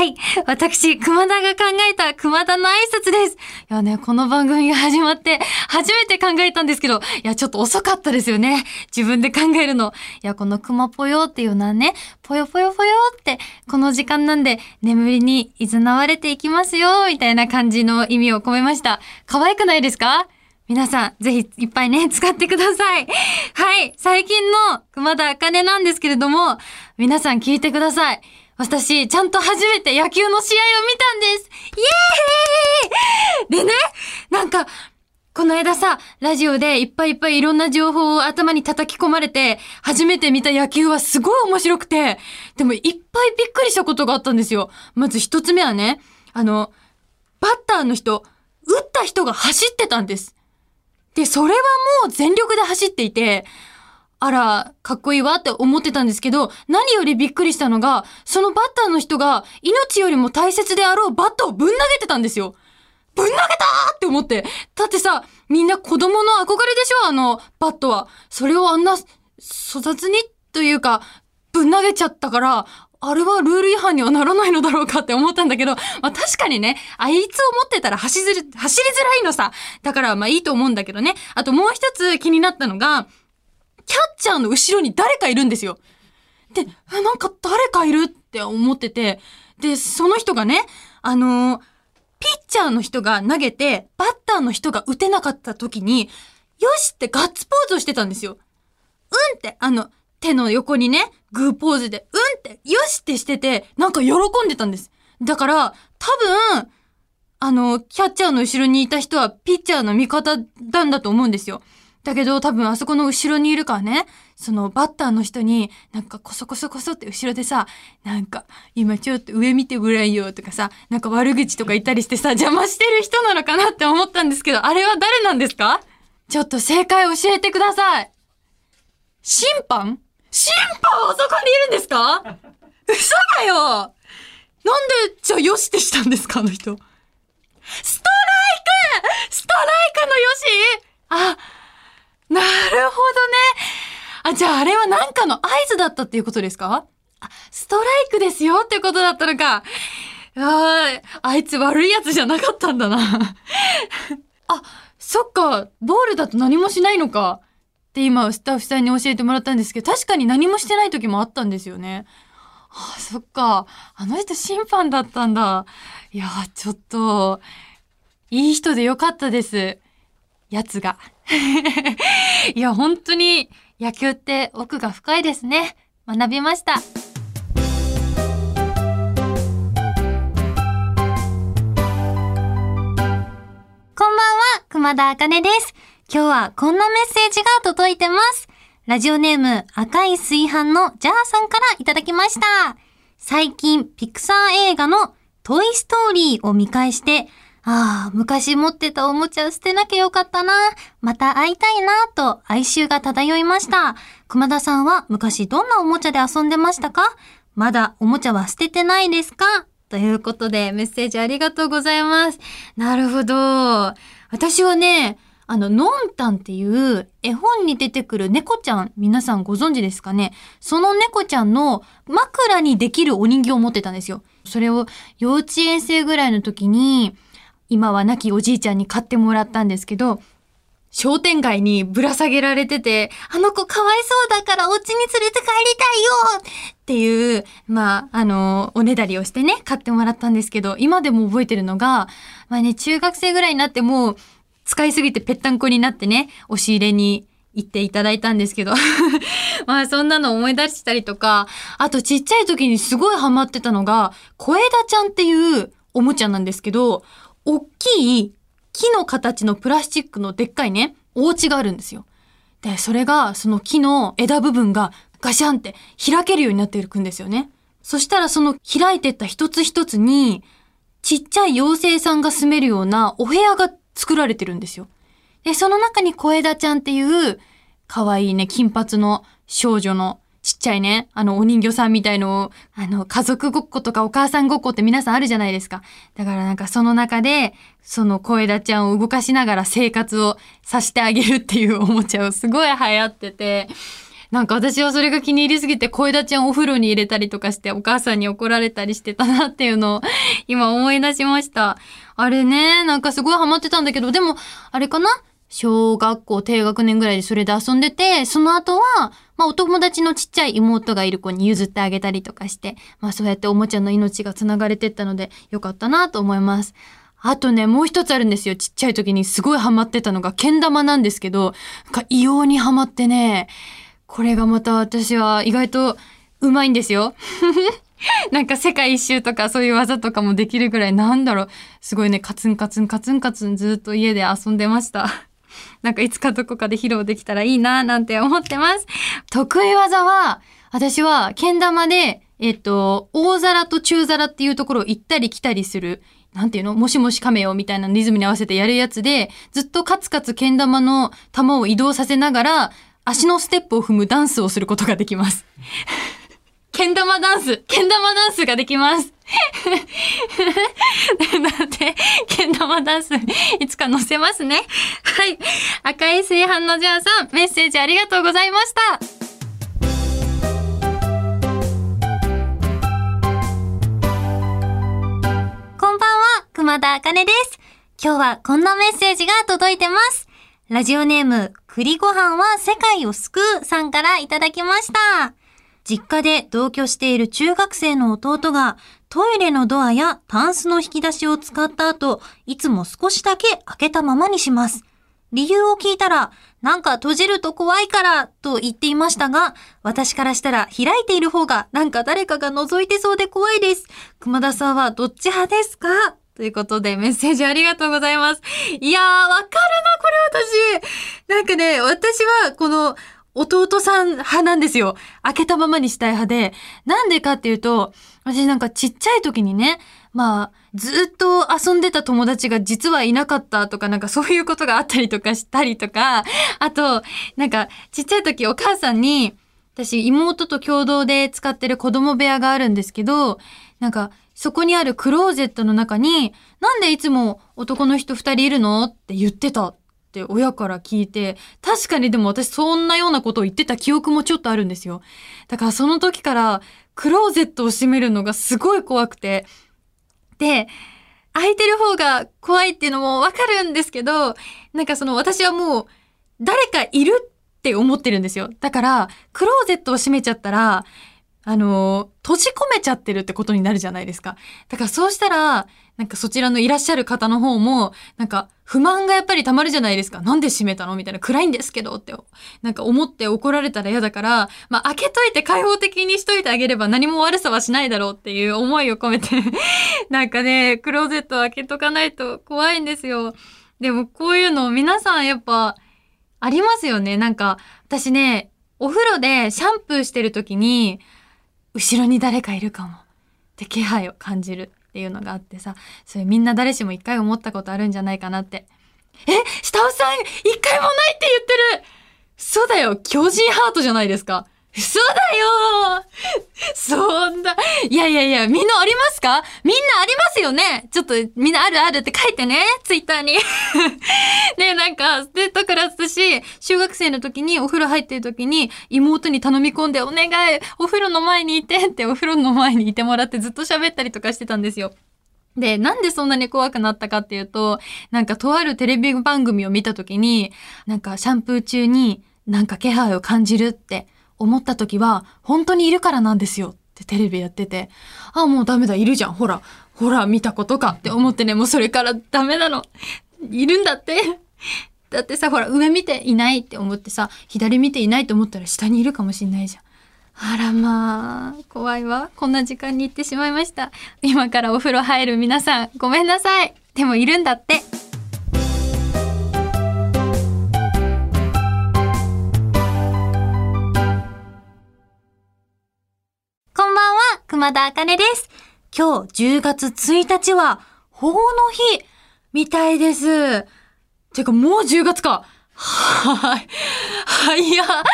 はい。私、熊田が考えた熊田の挨拶です。いやね、この番組が始まって、初めて考えたんですけど、いや、ちょっと遅かったですよね。自分で考えるの。いや、この熊ぽよっていうのはね、ぽよぽよぽよって、この時間なんで、眠りに誘われていきますよ、みたいな感じの意味を込めました。可愛くないですか？皆さん、ぜひいっぱいね、使ってください。はい。最近の熊田茜なんですけれども、皆さん聞いてください。私、ちゃんと初めて野球の試合を見たんですイエーイでね、なんか、この間さ、ラジオでいっぱいいっぱいいろんな情報を頭に叩き込まれて、初めて見た野球はすごい面白くて、でもいっぱいびっくりしたことがあったんですよ。まず一つ目はね、あの、バッターの人、打った人が走ってたんです。で、それはもう全力で走っていて、あら、かっこいいわって思ってたんですけど、何よりびっくりしたのが、そのバッターの人が命よりも大切であろうバットをぶん投げてたんですよ。ぶん投げたーって思って。だってさ、みんな子供の憧れでしょ？あの、バットは。それをあんな、粗雑にというか、ぶん投げちゃったから、あれはルール違反にはならないのだろうかって思ったんだけど、まあ確かにね、あいつを持ってたら走りづらいのさ。だからまあいいと思うんだけどね。あともう一つ気になったのが、キャッチャーの後ろに誰かいるんですよ。で、なんか誰かいるって思ってて、で、その人がね、あのーピッチャーの人が投げて、バッターの人が打てなかった時に、よしってガッツポーズをしてたんですよ。うんって、あの、手の横にね、グーポーズで、うんって、よしってしてて、なんか喜んでたんです。だから、多分、あの、キャッチャーの後ろにいた人はピッチャーの味方なんだと思うんですよ。だけど多分あそこの後ろにいるからね、そのバッターの人になんかコソコソコソって後ろでさ、なんか今ちょっと上見てごらんよとかさ、なんか悪口とか言ったりしてさ、邪魔してる人なのかなって思ったんですけど、あれは誰なんですか？ちょっと正解教えてください。審判？審判あそこにいるんですか？嘘だよ！なんで、じゃあよしってしたんですかあの人？ストライク！ストライクのよし？あ、なるほどね。あ、じゃああれは何かの合図だったっていうことですか？あ、ストライクですよってことだったのか。ああいつ悪いやつじゃなかったんだな。あ、そっか、ボールだと何もしないのか。って今、スタッフさんに教えてもらったんですけど、確かに何もしてない時もあったんですよね。あ、そっか。あの人審判だったんだ。いや、ちょっと、いい人でよかったです。やつが。いや、本当に野球って奥が深いですね。学びました。こんばんは、熊田茜です。今日はこんなメッセージが届いてます。ラジオネーム赤い炊飯のジャーさんからいただきました。最近、ピクサー映画のトイストーリーを見返して、ああ、昔持ってたおもちゃ捨てなきゃよかったな。また会いたいなと哀愁が漂いました。熊田さんは昔どんなおもちゃで遊んでましたか？まだおもちゃは捨ててないですか？ということでメッセージありがとうございます。なるほど。私はね、あの、のんたんっていう絵本に出てくる猫ちゃん、皆さんご存知ですかね？その猫ちゃんの枕にできるお人形を持ってたんですよ。それを幼稚園生ぐらいの時に、今は亡きおじいちゃんに買ってもらったんですけど、商店街にぶら下げられてて、あの子かわいそうだからお家に連れて帰りたいよっていう、まあ、あの、おねだりをしてね、買ってもらったんですけど、今でも覚えてるのが、まあね、中学生ぐらいになっても、使いすぎてぺったんこになってね、押し入れに行っていただいたんですけど。まあそんなの思い出したりとか、あとちっちゃい時にすごいハマってたのが、小枝ちゃんっていうおもちゃなんですけど、大きい木の形のプラスチックのでっかいね、お家があるんですよ。で、それが、その木の枝部分がガシャンって開けるようになっていくんですよね。そしたらその開いてった一つ一つに、ちっちゃい妖精さんが住めるようなお部屋が作られてるんですよ。で、その中に小枝ちゃんっていう、可愛いね、金髪の少女のちっちゃいね、あの、お人形さんみたいのを、あの、家族ごっことかお母さんごっこって皆さんあるじゃないですか。だからなんかその中で、その小枝ちゃんを動かしながら生活をさせてあげるっていうおもちゃをすごい流行ってて、なんか私はそれが気に入りすぎて小枝ちゃんお風呂に入れたりとかしてお母さんに怒られたりしてたなっていうのを今思い出しました。あれね、なんかすごいハマってたんだけど、でも、あれかな？小学校低学年ぐらいでそれで遊んでて、その後は、まあお友達のちっちゃい妹がいる子に譲ってあげたりとかして、まあそうやっておもちゃの命が繋がれてったのでよかったなと思います。あとね、もう一つあるんですよ。ちっちゃい時にすごいハマってたのが、けん玉なんですけど、なんか異様にハマってね、これがまた私は意外とうまいんですよ。なんか世界一周とかそういう技とかもできるぐらいなんだろう。すごいね、カツンカツンカツンカツンずっと家で遊んでました。なんかいつかどこかで披露できたらいいななんて思ってます。得意技は、私はけん玉で、えっと、大皿と中皿っていうところを行ったり来たりする。なんていうの？もしもし亀よみたいなリズムに合わせてやるやつで、ずっとカツカツけん玉の玉を移動させながら、足のステップを踏むダンスをすることができます。けん玉ダンス、けん玉ダンスができます。なので、けん玉ダンス、いつか載せますね。はい。赤い炊飯のジャーさん、メッセージありがとうございました。こんばんは、熊田あかねです。今日はこんなメッセージが届いてます。ラジオネーム、栗ご飯は世界を救うさんからいただきました。実家で同居している中学生の弟がトイレのドアやタンスの引き出しを使った後、いつも少しだけ開けたままにします。理由を聞いたら、なんか閉じると怖いからと言っていましたが、私からしたら開いている方がなんか誰かが覗いてそうで怖いです。熊田さんはどっち派ですか？ということでメッセージありがとうございます。いやー、わかるな、これ私。なんかね、私はこの弟さん派なんですよ。開けたままにしたい派で。なんでかっていうと、私なんかちっちゃい時にね、まあ、ずっと遊んでた友達が実はいなかったとか、なんかそういうことがあったりとかしたりとか、あと、なんかちっちゃい時お母さんに、私妹と共同で使ってる子供部屋があるんですけど、なんかそこにあるクローゼットの中に、なんでいつも男の人二人いるのって言ってたって親から聞いて、確かにでも私そんなようなことを言ってた記憶もちょっとあるんですよ。だからその時からクローゼットを閉めるのがすごい怖くて、で、開いてる方が怖いっていうのもわかるんですけど、なんかその私はもう誰かいるって思ってるんですよ。だから、クローゼットを閉めちゃったら、あの、閉じ込めちゃってるってことになるじゃないですか。だからそうしたら、なんかそちらのいらっしゃる方の方も、なんか不満がやっぱり溜まるじゃないですか。なんで閉めたのみたいな。暗いんですけどって、なんか思って怒られたら嫌だから、まあ開けといて開放的にしといてあげれば何も悪さはしないだろうっていう思いを込めて、なんかね、クローゼット開けとかないと怖いんですよ。でもこういうの皆さんやっぱありますよね。なんか私ね、お風呂でシャンプーしてる時に、後ろに誰かいるかもって気配を感じるっていうのがあってさ、それみんな誰しも一回思ったことあるんじゃないかなって。え？下尾さん一回もないって言ってる！そうだよ。巨人ハートじゃないですか。嘘だよ。そんな、いやいやいや、みんなありますか？みんなありますよね。ちょっとみんなあるあるって書いてね、ツイッターに。ねなんか、で、だから私、中学生の時にお風呂入ってる時に妹に頼み込んで、お願い、お風呂の前にいてってお風呂の前にいてもらってずっと喋ったりとかしてたんですよ。で、なんでそんなに怖くなったかっていうと、なんかとあるテレビ番組を見た時に、なんかシャンプー中になんか気配を感じるって思った時は、本当にいるからなんですよってテレビやってて、あ、もうダメだ、いるじゃん、ほら、ほら、見たことかって思ってね、もうそれからダメなの。いるんだって。だってさ、ほら、上見ていないって思ってさ、左見ていないと思ったら下にいるかもしんないじゃん。あらまあ、怖いわ。こんな時間に行ってしまいました。今からお風呂入る皆さん、ごめんなさい。でもいるんだって。熊田あかねです。今日10月1日は、法の日、みたいです。てかもう10月か。はい。早っ。早いわ。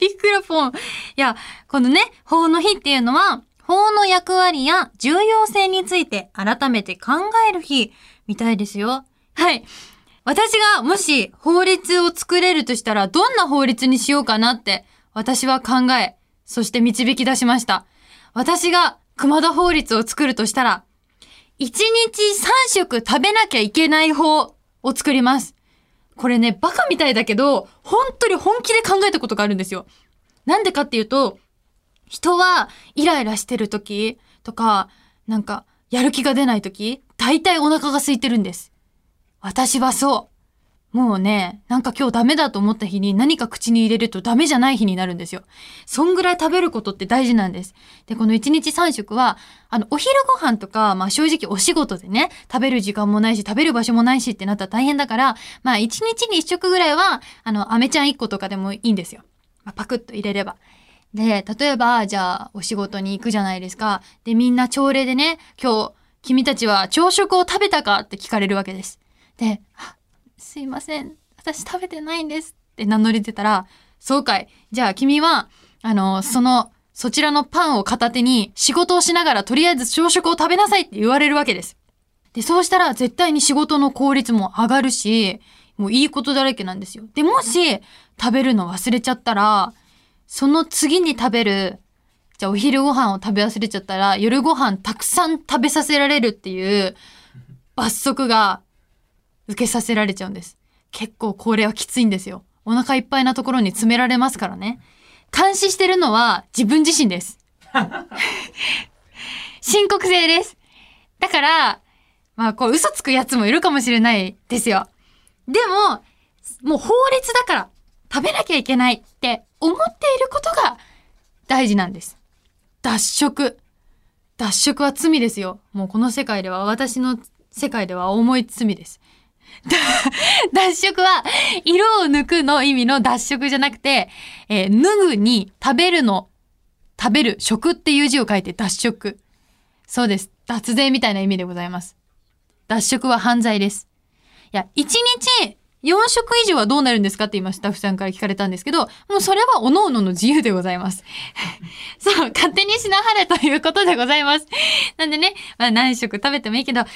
ビックラポン。いや、このね、法の日っていうのは、法の役割や重要性について改めて考える日みたいですよ。はい。私がもし法律を作れるとしたらどんな法律にしようかなって私は考え、そして導き出しました。私が熊田法律を作るとしたら、1日3食食べなきゃいけない法を作ります。これね、バカみたいだけど、本当に本気で考えたことがあるんですよ。なんでかっていうと、人はイライラしてる時とか、なんか、やる気が出ない時、大体お腹が空いてるんです。私はそう。もうね、なんか今日ダメだと思った日に何か口に入れるとダメじゃない日になるんですよ。そんぐらい食べることって大事なんです。で、この1日3食は、あの、お昼ご飯とか、まあ正直お仕事でね、食べる時間もないし、食べる場所もないしってなったら大変だから、まあ1日に1食ぐらいは、あの、飴ちゃん1個とかでもいいんですよ。まあ、パクッと入れれば。で、例えば、じゃあ、お仕事に行くじゃないですか。で、みんな朝礼でね、今日、君たちは朝食を食べたかって聞かれるわけです。で、すいません。私食べてないんですって名乗り出たら、そうかい。じゃあ君は、あの、その、そちらのパンを片手に仕事をしながらとりあえず朝食を食べなさいって言われるわけです。で、そうしたら絶対に仕事の効率も上がるし、もういいことだらけなんですよ。で、もし食べるの忘れちゃったら、その次に食べる、じゃあお昼ご飯を食べ忘れちゃったら、夜ご飯たくさん食べさせられるっていう罰則が受けさせられちゃうんです。結構これはきついんですよ。お腹いっぱいなところに詰められますからね。監視してるのは自分自身です。申告制です。だから、まあこう嘘つくやつもいるかもしれないですよ。でも、もう法律だから食べなきゃいけないって思っていることが大事なんです。脱食。脱食は罪ですよ。もうこの世界では、私の世界では重い罪です。脱色は、色を抜くの意味の脱色じゃなくて、えー、脱ぐに食べるの、食べる、食っていう字を書いて脱色。そうです。脱税みたいな意味でございます。脱色は犯罪です。いや、一日4食以上はどうなるんですかって今スタッフさんから聞かれたんですけど、もうそれは各々の自由でございます。そう、勝手にしなはれということでございます。なんでね、まあ何食食べてもいいけど、3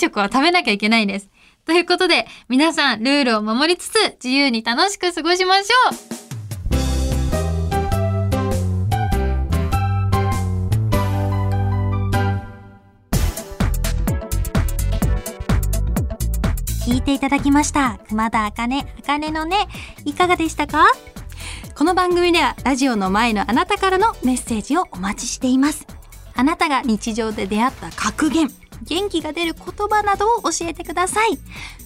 食は食べなきゃいけないです。ということで、皆さんルールを守りつつ、自由に楽しく過ごしましょう聞いていただきました。熊田あかね、あかねのね、いかがでしたか？この番組ではラジオの前のあなたからのメッセージをお待ちしています。あなたが日常で出会った格言、元気が出る言葉などを教えてください。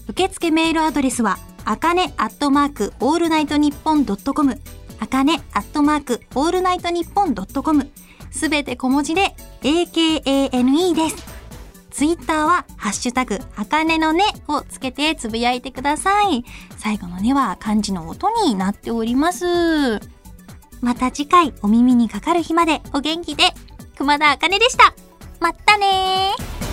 受付メールアドレスは、あかねアットマークオールナイトニッポンドットコム、あかねアットマークオールナイトニッポンドットコム、すべて小文字で AKANE です。ツイッターは、ハッシュタグ、あかねのねをつけてつぶやいてください。最後のねは漢字の音になっております。また次回お耳にかかる日までお元気で、熊田あかねでした。まったねー。